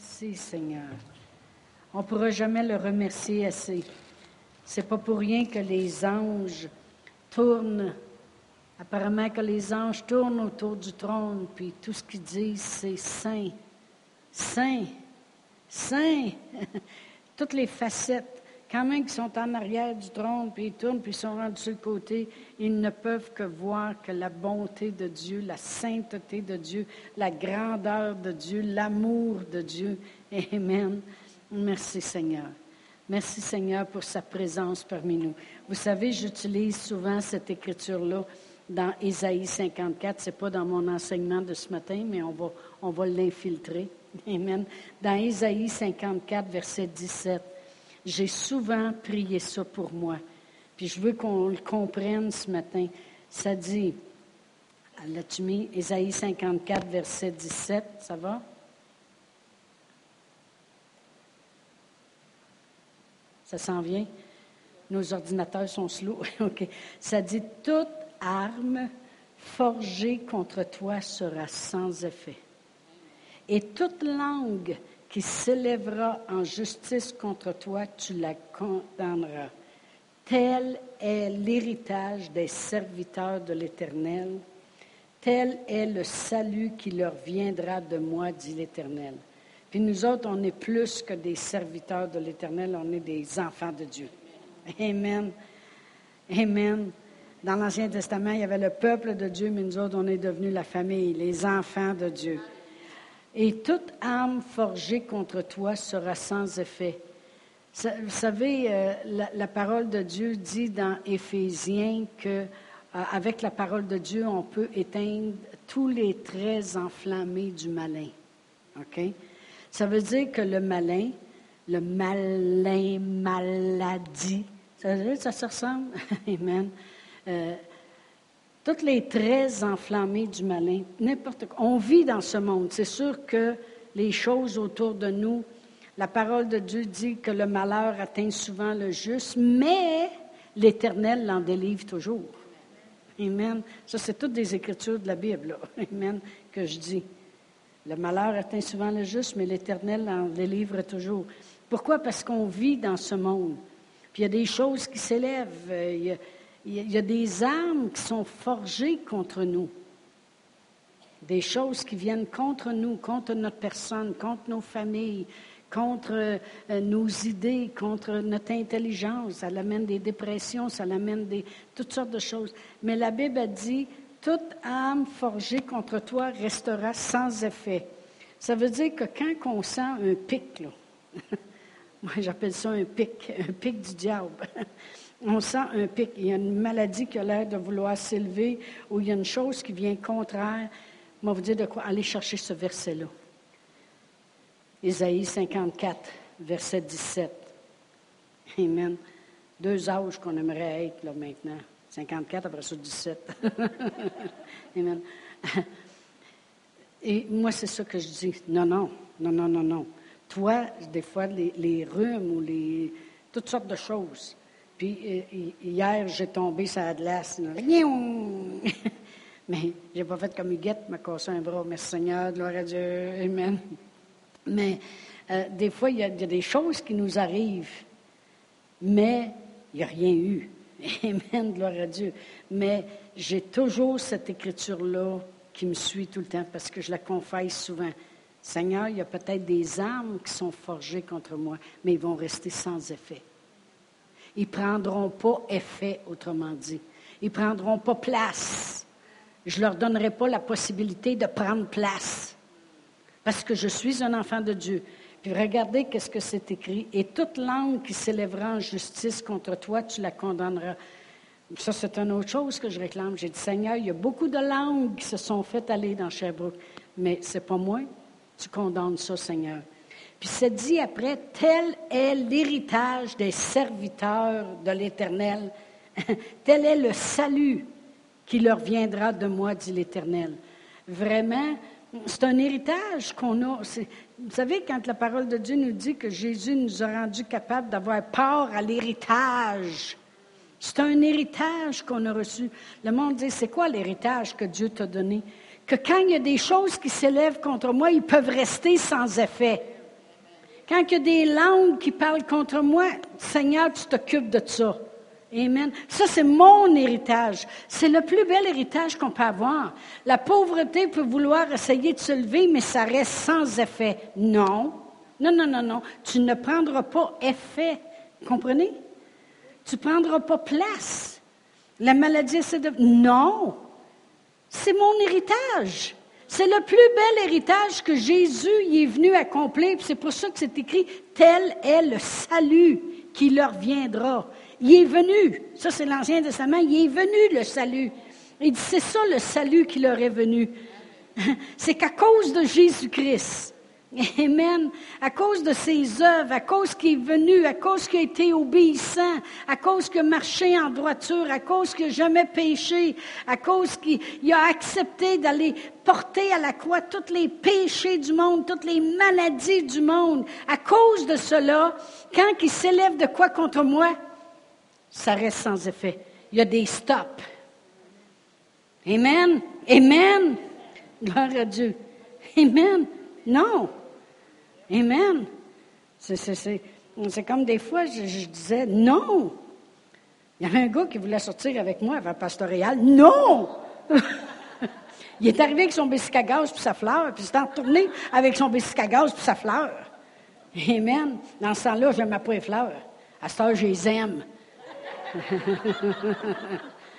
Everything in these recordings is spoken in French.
Merci, Seigneur. On ne pourra jamais le remercier assez. C'est pas pour rien que les anges tournent. Apparemment que les anges tournent autour du trône, puis tout ce qu'ils disent, c'est Saint, Saint, Saint. Toutes les facettes quand même qu'ils sont en arrière du trône, puis ils tournent, puis ils sont rendus sur le côté, ils ne peuvent que voir que la bonté de Dieu, la sainteté de Dieu, la grandeur de Dieu, l'amour de Dieu. Amen. Merci Seigneur. Merci Seigneur pour sa présence parmi nous. Vous savez, j'utilise souvent cette écriture-là dans Ésaïe 54. Ce n'est pas dans mon enseignement de ce matin, mais on va, on va l'infiltrer. Amen. Dans Ésaïe 54, verset 17. J'ai souvent prié ça pour moi. Puis je veux qu'on le comprenne ce matin. Ça dit, l'as-tu mis, Ésaïe 54, verset 17, ça va? Ça s'en vient? Nos ordinateurs sont slow. OK. Ça dit, toute arme forgée contre toi sera sans effet. Et toute langue qui s'élèvera en justice contre toi, tu la condamneras. Tel est l'héritage des serviteurs de l'Éternel. Tel est le salut qui leur viendra de moi, dit l'Éternel. Puis nous autres, on est plus que des serviteurs de l'Éternel, on est des enfants de Dieu. Amen. Amen. Dans l'Ancien Testament, il y avait le peuple de Dieu, mais nous autres, on est devenus la famille, les enfants de Dieu. Et toute âme forgée contre toi sera sans effet. Vous savez, euh, la, parole de Dieu dit dans Éphésiens que euh, avec la parole de Dieu, on peut éteindre tous les traits enflammés du malin. Ça veut dire que le malin, le malin, maladie, ça, veut dire, ça se ressemble? Amen. Euh, toutes les traits enflammés du malin, n'importe quoi. On vit dans ce monde. C'est sûr que les choses autour de nous, la parole de Dieu dit que le malheur atteint souvent le juste, mais l'Éternel l'en délivre toujours. Amen. Ça, c'est toutes des écritures de la Bible, Amen, que je dis. Le malheur atteint souvent le juste, mais l'Éternel l'en délivre toujours. Pourquoi? Parce qu'on vit dans ce monde. Puis il y a des choses qui s'élèvent. Euh, il y a des armes qui sont forgées contre nous. Des choses qui viennent contre nous, contre notre personne, contre nos familles, contre euh, nos idées, contre notre intelligence. Ça amène des dépressions, ça amène des, toutes sortes de choses. Mais la Bible a dit, toute âme forgée contre toi restera sans effet. Ça veut dire que quand on sent un pic, là, moi j'appelle ça un pic, un pic du diable. on sent un pic. Il y a une maladie qui a l'air de vouloir s'élever ou il y a une chose qui vient contraire. Je vous dire de quoi aller chercher ce verset-là. Isaïe 54, verset 17. Amen. Deux âges qu'on aimerait être là maintenant. 54, après ça 17. Amen. Et moi, c'est ça que je dis. Non, non, non, non, non, non. Toi, des fois, les, les rhumes ou les, toutes sortes de choses, puis hier, j'ai tombé sur la glace. Mais j'ai pas fait comme Huguette, m'a cassé un bras. Merci Seigneur, gloire à Dieu, Amen. Mais euh, des fois, il y, a, des choses qui nous arrivent, mais il n'y a rien eu. Amen, gloire à Dieu. Mais j'ai toujours cette écriture-là qui me suit tout le temps parce que je la confesse souvent. Seigneur, il y a peut-être des armes qui sont forgées contre moi, mais ils vont rester sans effet. Ils prendront pas effet, autrement dit. Ils prendront pas place. Je ne leur donnerai pas la possibilité de prendre place. Parce que je suis un enfant de Dieu. Puis regardez qu'est-ce que c'est écrit. Et toute langue qui s'élèvera en justice contre toi, tu la condamneras. Ça, c'est une autre chose que je réclame. J'ai dit, Seigneur, il y a beaucoup de langues qui se sont faites aller dans Sherbrooke, mais ce n'est pas moi. Tu condamnes ça, Seigneur. Puis c'est dit après, tel est l'héritage des serviteurs de l'Éternel. tel est le salut qui leur viendra de moi, dit l'Éternel. Vraiment, c'est un héritage qu'on a. Vous savez, quand la parole de Dieu nous dit que Jésus nous a rendus capables d'avoir part à l'héritage, c'est un héritage qu'on a reçu. Le monde dit, c'est quoi l'héritage que Dieu t'a donné? Que quand il y a des choses qui s'élèvent contre moi, ils peuvent rester sans effet. Quand il y a des langues qui parlent contre moi, Seigneur, tu t'occupes de ça. Amen. Ça, c'est mon héritage. C'est le plus bel héritage qu'on peut avoir. La pauvreté peut vouloir essayer de se lever, mais ça reste sans effet. Non. Non, non, non, non. Tu ne prendras pas effet. Comprenez? Tu ne prendras pas place. La maladie, c'est de... Non. C'est mon héritage. C'est le plus bel héritage que Jésus y est venu accomplir. C'est pour ça que c'est écrit, tel est le salut qui leur viendra. Il est venu. Ça, c'est l'Ancien Testament. Il est venu, le salut. Il dit, c'est ça le salut qui leur est venu. C'est qu'à cause de Jésus-Christ, Amen. À cause de ses œuvres, à cause qu'il est venu, à cause qu'il a été obéissant, à cause qu'il a marché en droiture, à cause qu'il n'a jamais péché, à cause qu'il a accepté d'aller porter à la croix tous les péchés du monde, toutes les maladies du monde. À cause de cela, quand il s'élève de quoi contre moi, ça reste sans effet. Il y a des stops. Amen. Amen. Gloire à Dieu. Amen. Non. Amen. C'est comme des fois, je, disais non. Il y avait un gars qui voulait sortir avec moi avant pastoral. Non! il est arrivé avec son bicycle à gaz puis sa fleur, puis il s'est retourné avec son bicycle à gaz puis sa fleur. Amen. Dans ce temps-là, je n'aimais pas les fleurs. À ce je les aime.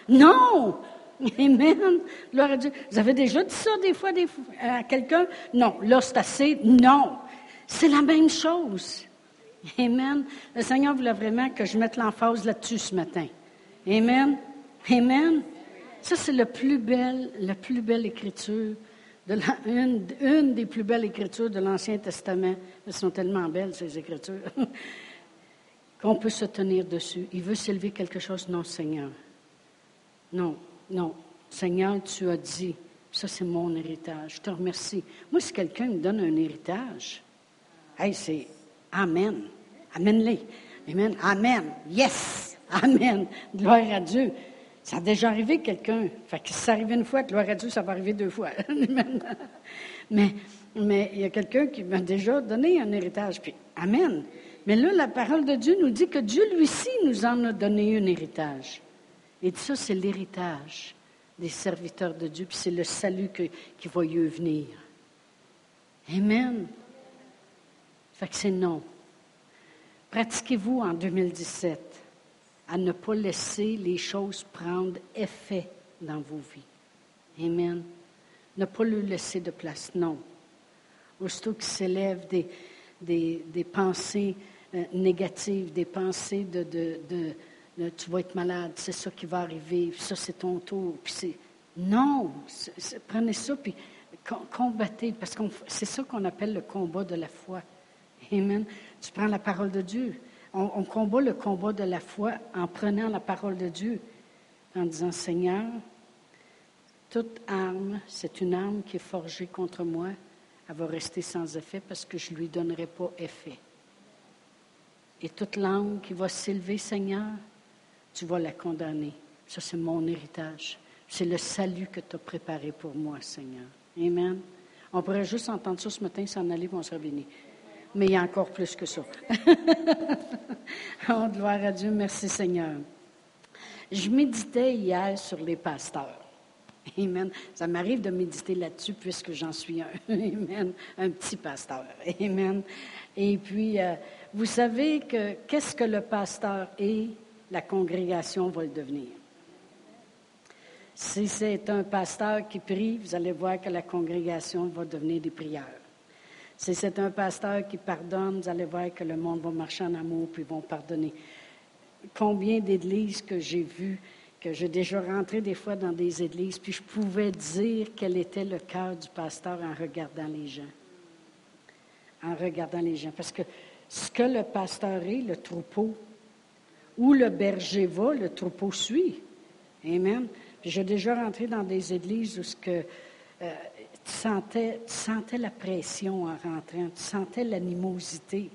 non! Amen. Vous avez déjà dit ça des fois, à quelqu'un? Non. Là, c'est assez. Non. C'est la même chose. Amen. Le Seigneur voulait vraiment que je mette l'emphase là-dessus ce matin. Amen. Amen. Ça, c'est le plus belle, la plus belle écriture, de une, une, des plus belles écritures de l'Ancien Testament. Elles sont tellement belles, ces écritures. qu'on peut se tenir dessus. Il veut s'élever quelque chose. Non, Seigneur. Non, non. Seigneur, tu as dit, ça c'est mon héritage. Je te remercie. Moi, si quelqu'un me donne un héritage, hey, c'est Amen. Amen-les. Amen. Amen. Yes. Amen. Gloire à Dieu. Ça a déjà arrivé quelqu'un. Fait que si ça arrive une fois, gloire à Dieu, ça va arriver deux fois. mais, mais il y a quelqu'un qui m'a déjà donné un héritage. Puis, Amen. Mais là, la parole de Dieu nous dit que Dieu, lui aussi, nous en a donné un héritage. Et ça, c'est l'héritage des serviteurs de Dieu, puis c'est le salut qui va y venir. Amen. Fait que c'est non. Pratiquez-vous en 2017 à ne pas laisser les choses prendre effet dans vos vies. Amen. Ne pas lui laisser de place, non. Aussitôt qu'il s'élève des, pensées euh, négatives, des pensées de, de, tu vas être malade, c'est ça qui va arriver, ça c'est ton tour. Non, prenez ça, puis combattez, parce que c'est ça qu'on appelle le combat de la foi. Amen. Tu prends la parole de Dieu. On, on, combat le combat de la foi en prenant la parole de Dieu, en disant, Seigneur, toute arme, c'est une arme qui est forgée contre moi, elle va rester sans effet parce que je ne lui donnerai pas effet. Et toute langue qui va s'élever, Seigneur, tu vas la condamner. Ça, c'est mon héritage. C'est le salut que tu as préparé pour moi, Seigneur. Amen. On pourrait juste entendre ça ce matin, s'en aller, on serait béni. Mais il y a encore plus que ça. oh, gloire à Dieu. Merci, Seigneur. Je méditais hier sur les pasteurs. Amen. Ça m'arrive de méditer là-dessus puisque j'en suis un. Amen. Un petit pasteur. Amen. Et puis, euh, vous savez que qu'est-ce que le pasteur est, la congrégation va le devenir. Si c'est un pasteur qui prie, vous allez voir que la congrégation va devenir des prières. Si c'est un pasteur qui pardonne, vous allez voir que le monde va marcher en amour puis vont pardonner. Combien d'églises que j'ai vues, que j'ai déjà rentré des fois dans des églises, puis je pouvais dire quel était le cœur du pasteur en regardant les gens. En regardant les gens. Parce que ce que le pasteur est, le troupeau, où le berger va, le troupeau suit. Amen. J'ai déjà rentré dans des églises où ce que, euh, tu, sentais, la pression en rentrant, tu sentais l'animosité.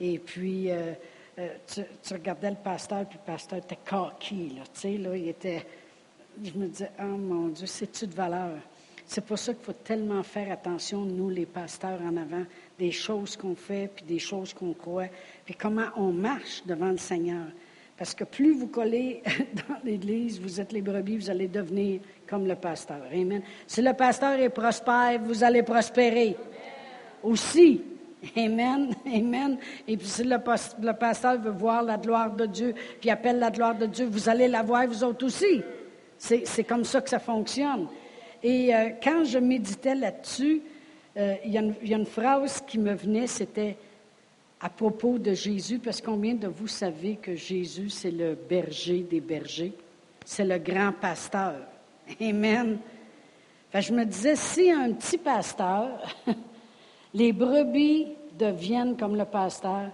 Et puis, euh, euh, tu, regardais le pasteur, puis le pasteur était coquille, là, tu. Je me disais, oh mon Dieu, c'est-tu de valeur? C'est pour ça qu'il faut tellement faire attention, nous, les pasteurs en avant, des choses qu'on fait, puis des choses qu'on croit, puis comment on marche devant le Seigneur. Parce que plus vous collez dans l'Église, vous êtes les brebis, vous allez devenir comme le pasteur. Amen. Si le pasteur est prospère, vous allez prospérer. Aussi. Amen. Amen. Et puis si le, pasteur veut voir la gloire de Dieu, puis appelle la gloire de Dieu, vous allez la voir vous autres aussi. C'est comme ça que ça fonctionne. Et euh, quand je méditais là-dessus, euh, il y, a une phrase qui me venait, c'était à propos de Jésus, parce combien de vous savez que Jésus, c'est le berger des bergers? C'est le grand pasteur. Amen. je me disais, si un petit pasteur, les brebis deviennent comme le pasteur,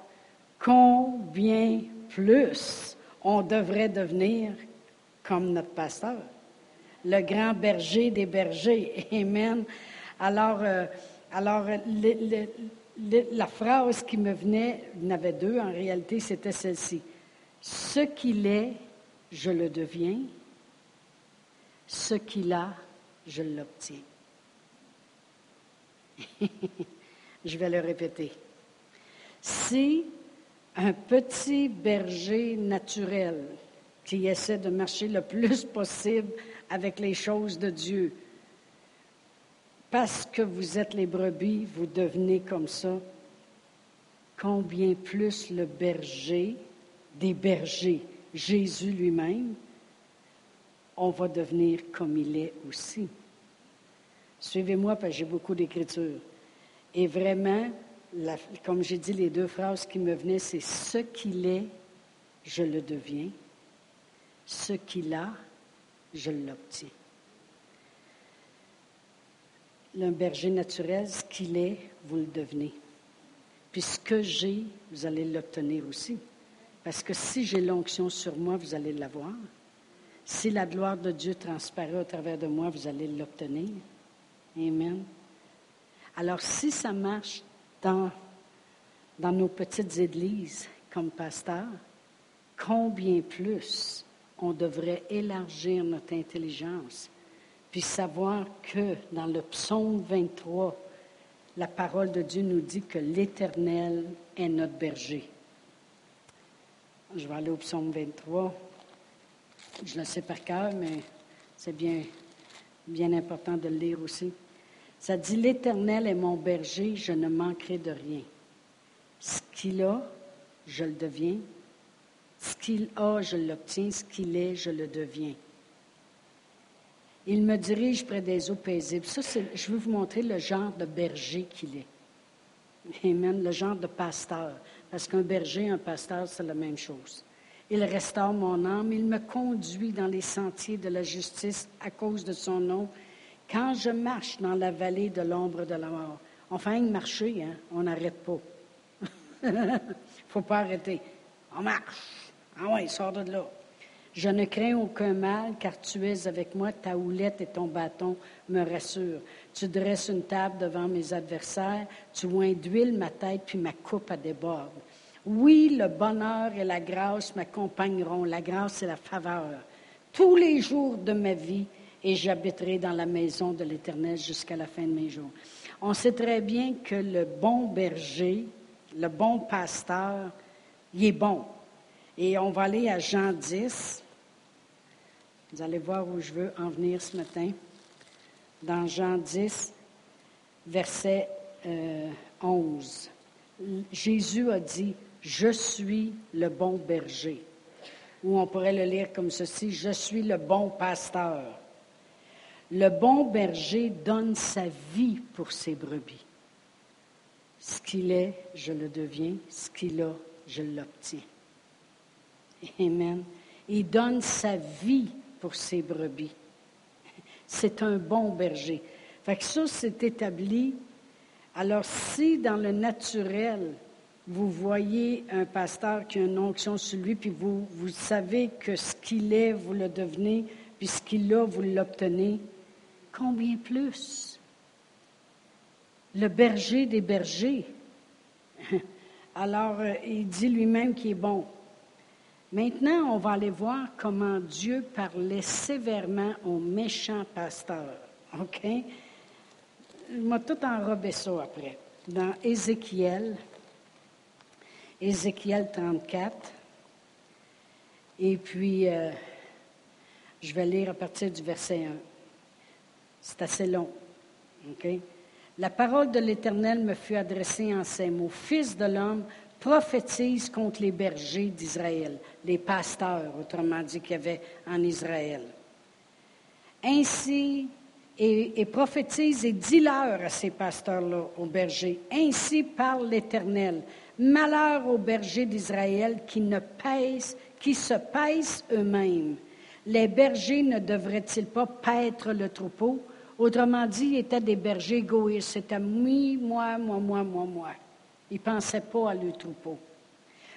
combien plus on devrait devenir comme notre pasteur? Le grand berger des bergers. Amen. Alors, euh, alors la phrase qui me venait, il y en avait deux en réalité, c'était celle-ci. Ce qu'il est, je le deviens. Ce qu'il a, je l'obtiens. je vais le répéter. Si un petit berger naturel qui essaie de marcher le plus possible avec les choses de Dieu, parce que vous êtes les brebis, vous devenez comme ça. Combien plus le berger des bergers, Jésus lui-même, on va devenir comme il est aussi. Suivez-moi parce que j'ai beaucoup d'écriture. Et vraiment, comme j'ai dit, les deux phrases qui me venaient, c'est ce qu'il est, je le deviens. Ce qu'il a, je l'obtiens un berger naturel, ce qu'il est, vous le devenez. Puis ce que j'ai, vous allez l'obtenir aussi. Parce que si j'ai l'onction sur moi, vous allez l'avoir. Si la gloire de Dieu transparaît au travers de moi, vous allez l'obtenir. Amen. Alors si ça marche dans, dans nos petites églises comme pasteur, combien plus on devrait élargir notre intelligence puis savoir que dans le psaume 23, la parole de Dieu nous dit que l'Éternel est notre berger. Je vais aller au psaume 23. Je le sais par cœur, mais c'est bien, bien important de le lire aussi. Ça dit, L'Éternel est mon berger, je ne manquerai de rien. Ce qu'il a, je le deviens. Ce qu'il a, je l'obtiens. Ce qu'il est, je le deviens. Il me dirige près des eaux paisibles. Ça, je veux vous montrer le genre de berger qu'il est. Amen, le genre de pasteur. Parce qu'un berger, un pasteur, c'est la même chose. Il restaure mon âme, il me conduit dans les sentiers de la justice à cause de son nom. Quand je marche dans la vallée de l'ombre de la mort, on fait une marcher, hein? on n'arrête pas. Il faut pas arrêter. On marche. Ah ouais, sort de là. Je ne crains aucun mal, car tu es avec moi, ta houlette et ton bâton me rassurent. Tu dresses une table devant mes adversaires, tu oins d'huile ma tête, puis ma coupe à déborde. Oui, le bonheur et la grâce m'accompagneront. La grâce et la faveur. Tous les jours de ma vie, et j'habiterai dans la maison de l'Éternel jusqu'à la fin de mes jours. On sait très bien que le bon berger, le bon pasteur, il est bon. Et on va aller à Jean 10. Vous allez voir où je veux en venir ce matin. Dans Jean 10, verset 11. Euh, Jésus a dit, Je suis le bon berger. Ou on pourrait le lire comme ceci, Je suis le bon pasteur. Le bon berger donne sa vie pour ses brebis. Ce qu'il est, je le deviens. Ce qu'il a, je l'obtiens. Amen. Il donne sa vie ses brebis. C'est un bon berger. Fait que ça, c'est établi. Alors, si dans le naturel, vous voyez un pasteur qui a une onction sur lui, puis vous, vous savez que ce qu'il est, vous le devenez, puis ce qu'il a, vous l'obtenez, combien plus? Le berger des bergers. Alors, euh, il dit lui-même qu'il est bon. Maintenant, on va aller voir comment Dieu parlait sévèrement aux méchants pasteurs. OK? m'a tout enrobé ça après. Dans Ézéchiel, Ézéchiel 34. Et puis, euh, je vais lire à partir du verset 1. C'est assez long. OK? La parole de l'Éternel me fut adressée en ces mots. Fils de l'homme, prophétise contre les bergers d'Israël, les pasteurs, autrement dit, qu'il y avait en Israël. Ainsi, et, prophétise et dis-leur à ces pasteurs-là, aux bergers, ainsi parle l'Éternel. Malheur aux bergers d'Israël qui ne pèsent, qui se pèsent eux-mêmes. Les bergers ne devraient-ils pas paître le troupeau? Autrement dit, ils étaient des bergers égoïstes. C'était moi, moi, moi, moi, moi. Ils ne pensaient pas à leur troupeau.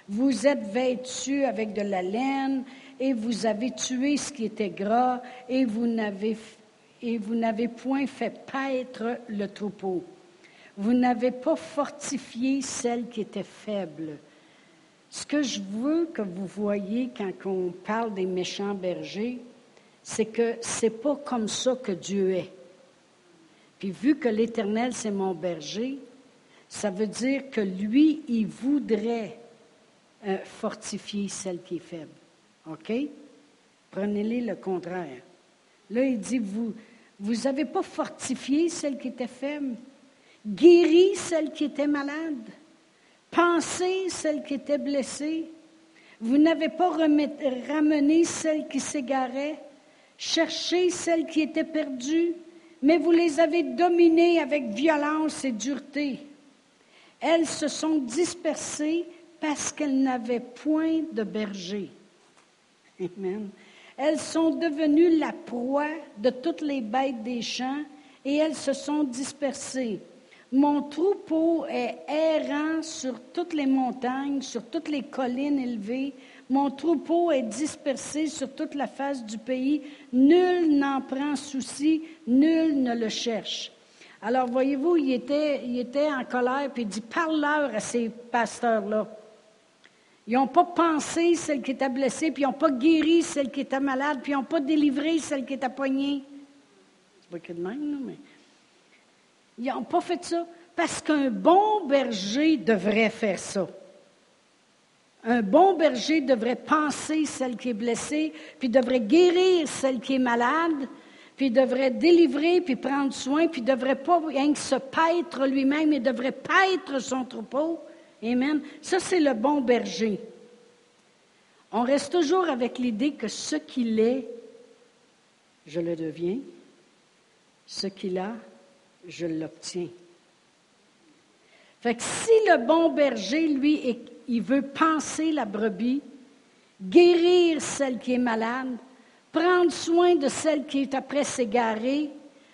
Vous êtes vêtus avec de la laine et vous avez tué ce qui était gras et vous n'avez et vous n'avez point fait paître le troupeau. Vous n'avez pas fortifié celle qui était faible. Ce que je veux que vous voyez quand on parle des méchants bergers, c'est que c'est pas comme ça que Dieu est. Puis vu que l'Éternel, c'est mon berger, ça veut dire que lui, il voudrait euh, fortifier celle qui est faible. OK? Prenez-les le contraire. Là, il dit, vous, vous n'avez pas fortifié celle qui était faible, guéri celle qui était malade, pensé celle qui était blessée. Vous n'avez pas ramené celle qui s'égarait, cherché celle qui était perdue, mais vous les avez dominées avec violence et dureté. Elles se sont dispersées parce qu'elles n'avaient point de berger. Amen. Elles sont devenues la proie de toutes les bêtes des champs et elles se sont dispersées. Mon troupeau est errant sur toutes les montagnes, sur toutes les collines élevées. Mon troupeau est dispersé sur toute la face du pays. Nul n'en prend souci, nul ne le cherche. Alors, voyez-vous, il était, il était en colère, puis il dit, parle-leur à ces pasteurs-là. Ils n'ont pas pensé celle qui était blessée, puis ils n'ont pas guéri celle qui était malade, puis ils n'ont pas délivré celle qui était poignée. C'est pas que de même, non, mais. Ils n'ont pas fait ça parce qu'un bon berger devrait faire ça. Un bon berger devrait penser celle qui est blessée, puis devrait guérir celle qui est malade, puis devrait délivrer, puis prendre soin, puis devrait pas rien que se paître lui-même, il devrait paître son troupeau. Amen. Ça, c'est le bon berger. On reste toujours avec l'idée que ce qu'il est, je le deviens. Ce qu'il a, je l'obtiens. Fait que si le bon berger, lui, il veut penser la brebis, guérir celle qui est malade, prendre soin de celle qui est après s'égarer,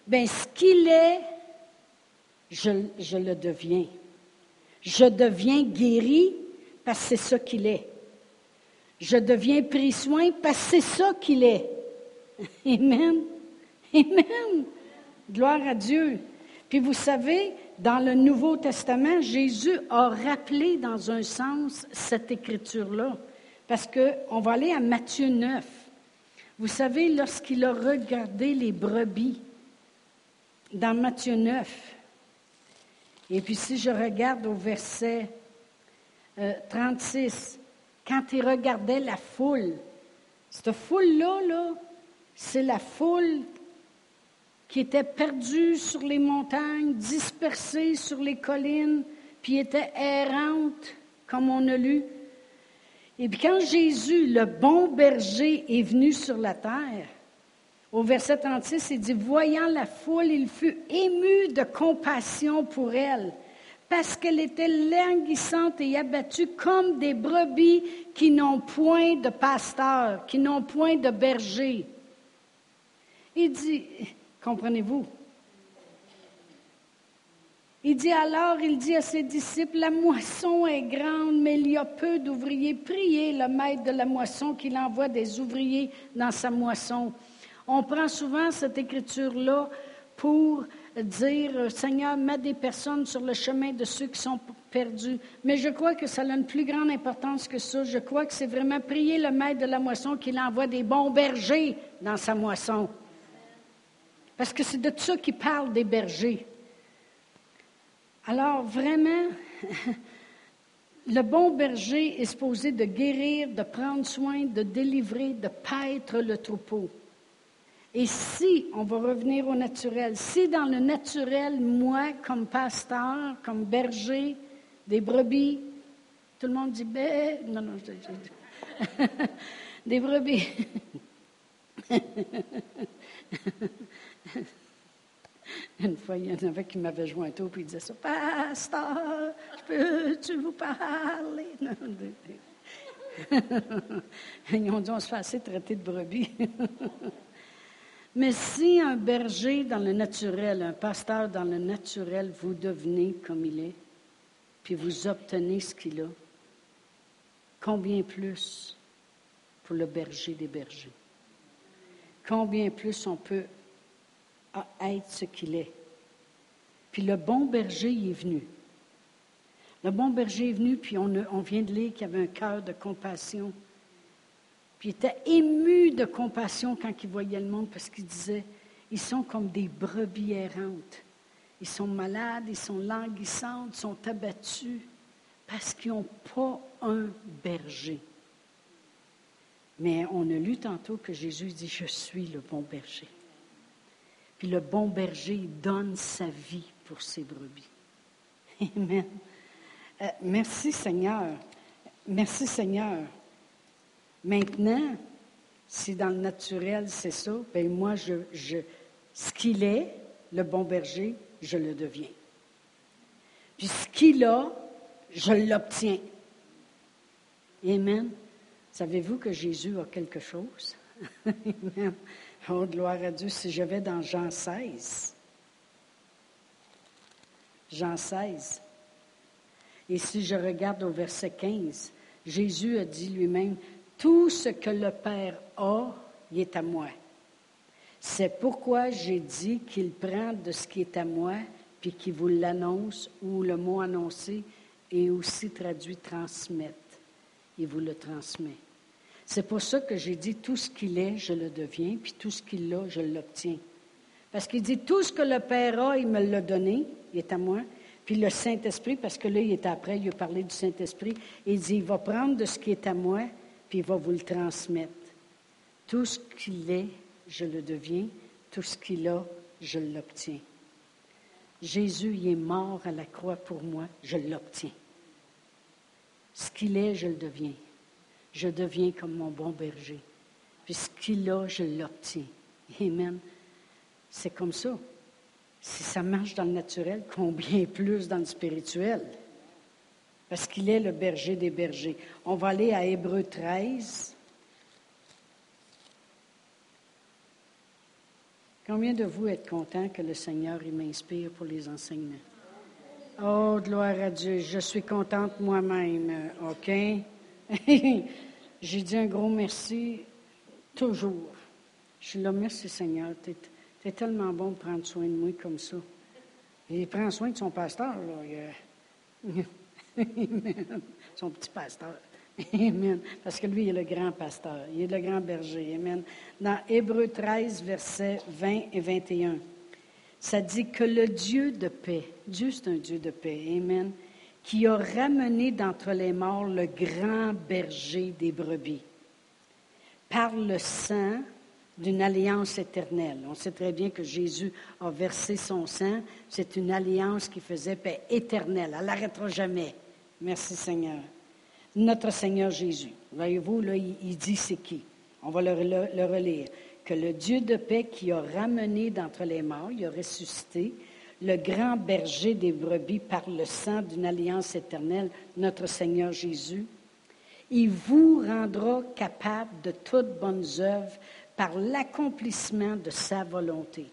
bien, ce qu'il est, je le deviens. Je deviens guéri parce que c'est ça qu'il est. Je deviens pris soin parce que c'est ça qu'il est. Amen. Amen. Gloire à Dieu. Puis vous savez, dans le Nouveau Testament, Jésus a rappelé dans un sens cette écriture-là. Parce qu'on va aller à Matthieu 9. Vous savez, lorsqu'il a regardé les brebis, dans Matthieu 9, et puis si je regarde au verset 36, euh, quand il regardait la foule, cette foule-là, là, c'est la foule qui était perdue sur les montagnes, dispersée sur les collines, puis était errante, comme on a lu. Et puis quand Jésus, le bon berger, est venu sur la terre, au verset 36, il dit, voyant la foule, il fut ému de compassion pour elle, parce qu'elle était languissante et abattue comme des brebis qui n'ont point de pasteur, qui n'ont point de berger. Il dit, comprenez-vous? Il dit alors, il dit à ses disciples, la moisson est grande, mais il y a peu d'ouvriers. Priez le maître de la moisson qu'il envoie des ouvriers dans sa moisson. On prend souvent cette écriture-là pour dire, Seigneur, mets des personnes sur le chemin de ceux qui sont perdus. Mais je crois que ça a une plus grande importance que ça. Je crois que c'est vraiment prier le maître de la moisson qu'il envoie des bons bergers dans sa moisson. Parce que c'est de ça qu'il parle des bergers. Alors, vraiment, le bon berger est supposé de guérir, de prendre soin, de délivrer, de paître le troupeau. Et si, on va revenir au naturel, si dans le naturel, moi, comme pasteur, comme berger, des brebis, tout le monde dit bé, non, non, je, je, des brebis. Une fois, il y en avait qui m'avaient joint au puis il disait ça, Pasteur, peux-tu vous parler? Ils ont dit, on se fait assez traiter de brebis. Mais si un berger dans le naturel, un pasteur dans le naturel, vous devenez comme il est, puis vous obtenez ce qu'il a, combien plus pour le berger des bergers? Combien plus on peut être ce qu'il est? Puis le bon berger est venu. Le bon berger est venu, puis on, on vient de lire qu'il avait un cœur de compassion puis il était ému de compassion quand il voyait le monde parce qu'il disait, ils sont comme des brebis errantes. Ils sont malades, ils sont languissantes, ils sont abattus parce qu'ils n'ont pas un berger. Mais on a lu tantôt que Jésus dit, je suis le bon berger. Le bon berger donne sa vie pour ses brebis. Amen. Euh, merci Seigneur. Merci Seigneur. Maintenant, si dans le naturel c'est ça, ben moi, je, je, ce qu'il est, le bon berger, je le deviens. Puis ce qu'il a, je l'obtiens. Amen. Savez-vous que Jésus a quelque chose? Amen. Oh, gloire à Dieu. Si je vais dans Jean 16, Jean 16, et si je regarde au verset 15, Jésus a dit lui-même, tout ce que le Père a, il est à moi. C'est pourquoi j'ai dit qu'il prend de ce qui est à moi, puis qu'il vous l'annonce, ou le mot annoncé est aussi traduit transmettre. Il vous le transmet. C'est pour ça que j'ai dit tout ce qu'il est, je le deviens, puis tout ce qu'il a, je l'obtiens. Parce qu'il dit tout ce que le Père a, il me l'a donné, il est à moi. Puis le Saint-Esprit, parce que là, il est après, il a parlé du Saint-Esprit, il dit, il va prendre de ce qui est à moi, puis il va vous le transmettre. Tout ce qu'il est, je le deviens. Tout ce qu'il a, je l'obtiens. Jésus, il est mort à la croix pour moi, je l'obtiens. Ce qu'il est, je le deviens. Je deviens comme mon bon berger. Puis ce qu'il a, je l'obtiens. Amen. C'est comme ça. Si ça marche dans le naturel, combien plus dans le spirituel? parce qu'il est le berger des bergers. On va aller à Hébreu 13. Combien de vous êtes contents que le Seigneur m'inspire pour les enseignements? Oh, gloire à Dieu. Je suis contente moi-même. OK? J'ai dit un gros merci toujours. Je suis là, merci Seigneur. Tu es, tellement bon de prendre soin de moi comme ça. il prend soin de son pasteur. Là. Amen. Son petit pasteur. Amen. Parce que lui, il est le grand pasteur. Il est le grand berger. Amen. Dans Hébreu 13, versets 20 et 21, ça dit que le Dieu de paix, Dieu c'est un Dieu de paix. Amen. Qui a ramené d'entre les morts le grand berger des brebis par le sang d'une alliance éternelle. On sait très bien que Jésus a versé son sang. C'est une alliance qui faisait paix éternelle. Elle n'arrêtera jamais. Merci Seigneur. Notre Seigneur Jésus. Voyez-vous, là, il, dit c'est qui? On va le, relire. Que le Dieu de paix qui a ramené d'entre les morts, il a ressuscité, le grand berger des brebis par le sang d'une alliance éternelle, notre Seigneur Jésus, il vous rendra capable de toutes bonnes œuvres par l'accomplissement de sa volonté.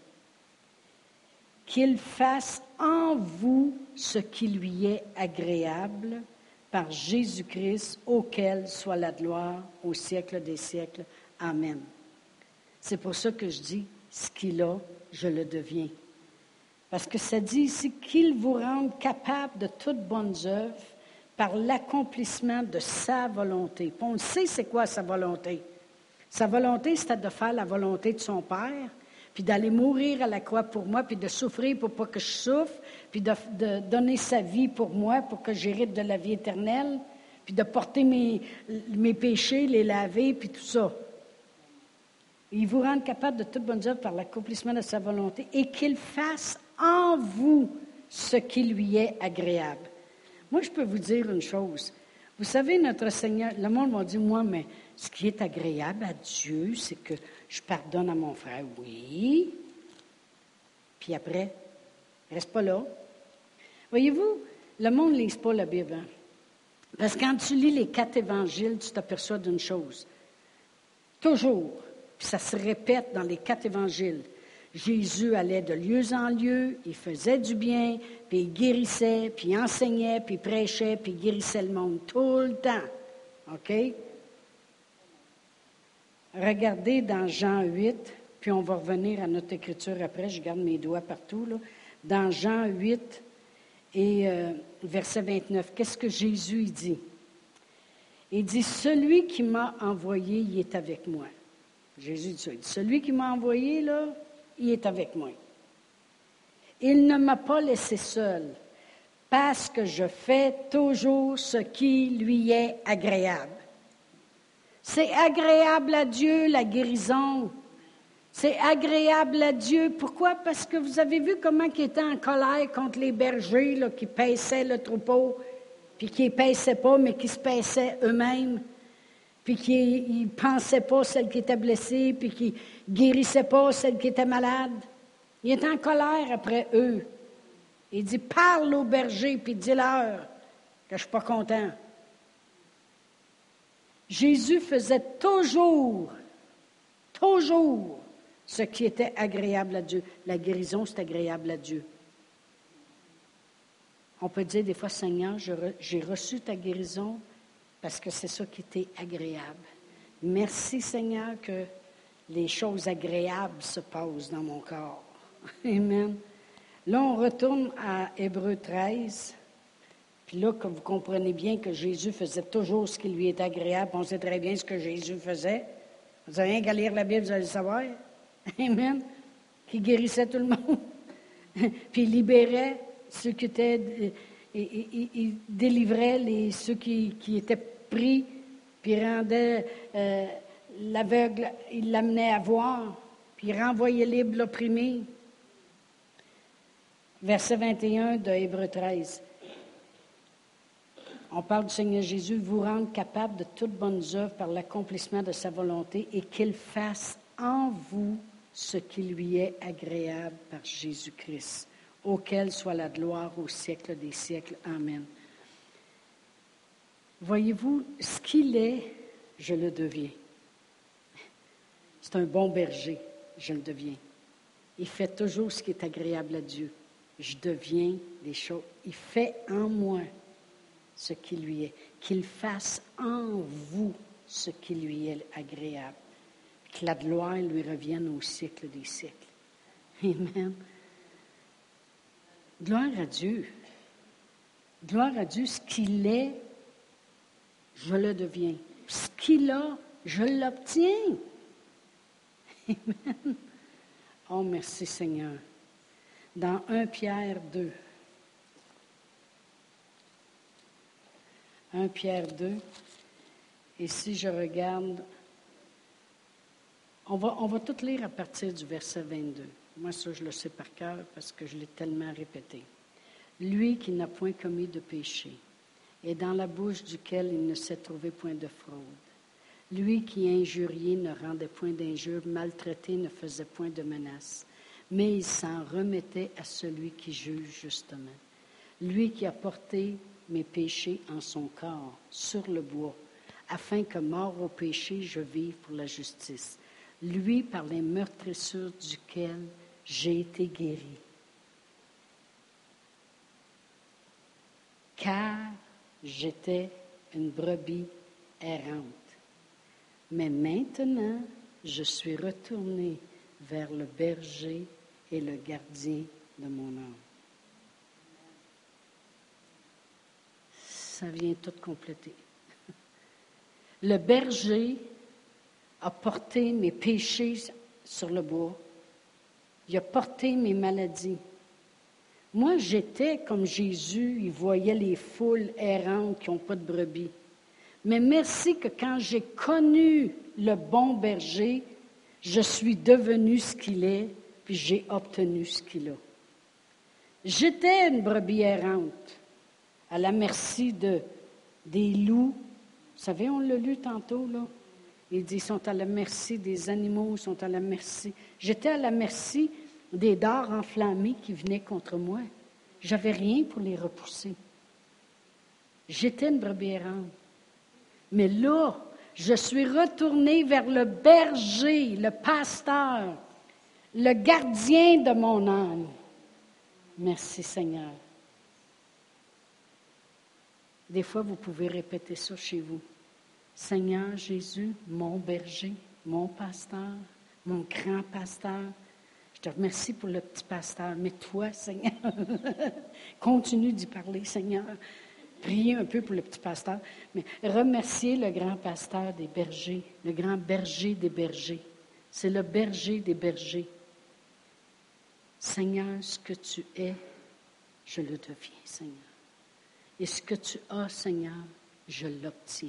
Qu'il fasse en vous ce qui lui est agréable par Jésus-Christ, auquel soit la gloire au siècle des siècles. Amen. C'est pour ça que je dis, ce qu'il a, je le deviens. Parce que ça dit ici qu'il vous rende capable de toutes bonnes œuvres par l'accomplissement de sa volonté. on sait c'est quoi sa volonté? Sa volonté, c'était de faire la volonté de son Père, puis d'aller mourir à la croix pour moi, puis de souffrir pour pas que je souffre, puis de, donner sa vie pour moi, pour que j'hérite de la vie éternelle, puis de porter mes, mes péchés, les laver, puis tout ça. Il vous rend capable de toute bonne œuvre par l'accomplissement de sa volonté et qu'il fasse en vous ce qui lui est agréable. Moi, je peux vous dire une chose. Vous savez, notre Seigneur, le monde m'a dit, moi, mais ce qui est agréable à Dieu, c'est que je pardonne à mon frère. Oui. Puis après, reste pas là. Voyez-vous, le monde ne lit pas la Bible. Hein? Parce que quand tu lis les quatre évangiles, tu t'aperçois d'une chose. Toujours, puis ça se répète dans les quatre évangiles. Jésus allait de lieu en lieu, il faisait du bien, puis il guérissait, puis enseignait, puis il prêchait, puis il guérissait le monde tout le temps. OK? Regardez dans Jean 8, puis on va revenir à notre écriture après, je garde mes doigts partout. Dans Jean 8 et euh, verset 29, qu'est-ce que Jésus dit? Il dit, Celui qui m'a envoyé, il est avec moi. Jésus dit ça. Celui qui m'a envoyé, là, il est avec moi. Il ne m'a pas laissé seul parce que je fais toujours ce qui lui est agréable. C'est agréable à Dieu la guérison. C'est agréable à Dieu. Pourquoi? Parce que vous avez vu comment il était en colère contre les bergers qui paissaient le troupeau, puis qui ne paissaient pas, mais qui se paissaient eux-mêmes puis qui ne pensait pas celle qui était blessée, puis qui guérissait pas celle qui était malade. Il est en colère après eux. Il dit, parle au berger, puis dis-leur que je ne suis pas content. Jésus faisait toujours, toujours ce qui était agréable à Dieu. La guérison, c'est agréable à Dieu. On peut dire des fois, Seigneur, j'ai reçu ta guérison, parce que c'est ça qui était agréable. Merci Seigneur que les choses agréables se passent dans mon corps. Amen. Là, on retourne à Hébreu 13. Puis là, que vous comprenez bien que Jésus faisait toujours ce qui lui est agréable, on sait très bien ce que Jésus faisait. Vous n'avez rien qu'à lire la Bible, vous allez le savoir. Amen. Qui guérissait tout le monde. Puis il libérait ceux qui étaient il, délivrait les, ceux qui, étaient pris, puis rendait euh, l'aveugle, il l'amenait à voir, puis renvoyait libre l'opprimé. Verset 21 de Hébreu 13. On parle du Seigneur Jésus, vous rendre capable de toutes bonnes œuvres par l'accomplissement de sa volonté et qu'il fasse en vous ce qui lui est agréable par Jésus-Christ auquel soit la gloire au siècle des siècles. Amen. Voyez-vous, ce qu'il est, je le deviens. C'est un bon berger, je le deviens. Il fait toujours ce qui est agréable à Dieu. Je deviens des choses. Il fait en moi ce qui lui est. Qu'il fasse en vous ce qui lui est agréable. Que la gloire lui revienne au siècle des siècles. Amen. Gloire à Dieu. Gloire à Dieu. Ce qu'il est, je le deviens. Ce qu'il a, je l'obtiens. Amen. Oh, merci Seigneur. Dans 1 Pierre 2. 1 Pierre 2. Et si je regarde, on va, on va tout lire à partir du verset 22. Moi, ça, je le sais par cœur parce que je l'ai tellement répété. Lui qui n'a point commis de péché, et dans la bouche duquel il ne s'est trouvé point de fraude. Lui qui injurié ne rendait point d'injures, maltraité ne faisait point de menaces, mais il s'en remettait à celui qui juge justement. Lui qui a porté mes péchés en son corps sur le bois, afin que mort au péché, je vive pour la justice. Lui par les meurtrissures duquel j'ai été guéri. Car j'étais une brebis errante. Mais maintenant, je suis retourné vers le berger et le gardien de mon âme. Ça vient tout compléter. Le berger a porté mes péchés sur le bois Il a porté mes maladies. Moi, j'étais comme Jésus, il voyait les foules errantes qui n'ont pas de brebis. Mais merci que quand j'ai connu le bon berger, je suis devenu ce qu'il est, puis j'ai obtenu ce qu'il a. J'étais une brebis errante, à la merci de, des loups. Vous savez, on l'a lu tantôt, là. Il dit, ils sont à la merci des animaux, ils sont à la merci. J'étais à la merci des dards enflammés qui venaient contre moi. J'avais rien pour les repousser. J'étais une brebis. Mais là, je suis retournée vers le berger, le pasteur, le gardien de mon âme. Merci Seigneur. Des fois, vous pouvez répéter ça chez vous. Seigneur Jésus, mon berger, mon pasteur, mon grand pasteur. Je te remercie pour le petit pasteur, mais toi, Seigneur, continue d'y parler, Seigneur. Priez un peu pour le petit pasteur, mais remerciez le grand pasteur des bergers, le grand berger des bergers. C'est le berger des bergers. Seigneur, ce que tu es, je le deviens, Seigneur. Et ce que tu as, Seigneur, je l'obtiens.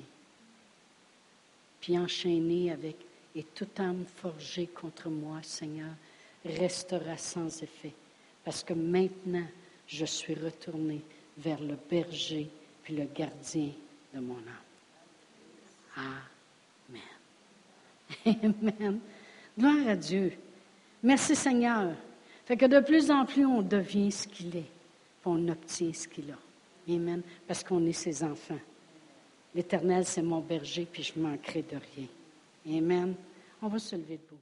Puis enchaîné avec et toute âme forgée contre moi, Seigneur, restera sans effet, parce que maintenant, je suis retourné vers le berger puis le gardien de mon âme. Amen. Amen. Gloire à Dieu. Merci Seigneur. Fait que de plus en plus, on devient ce qu'il est, puis on obtient ce qu'il a. Amen. Parce qu'on est ses enfants. L'Éternel, c'est mon berger, puis je manquerai de rien. Amen. On va se lever debout.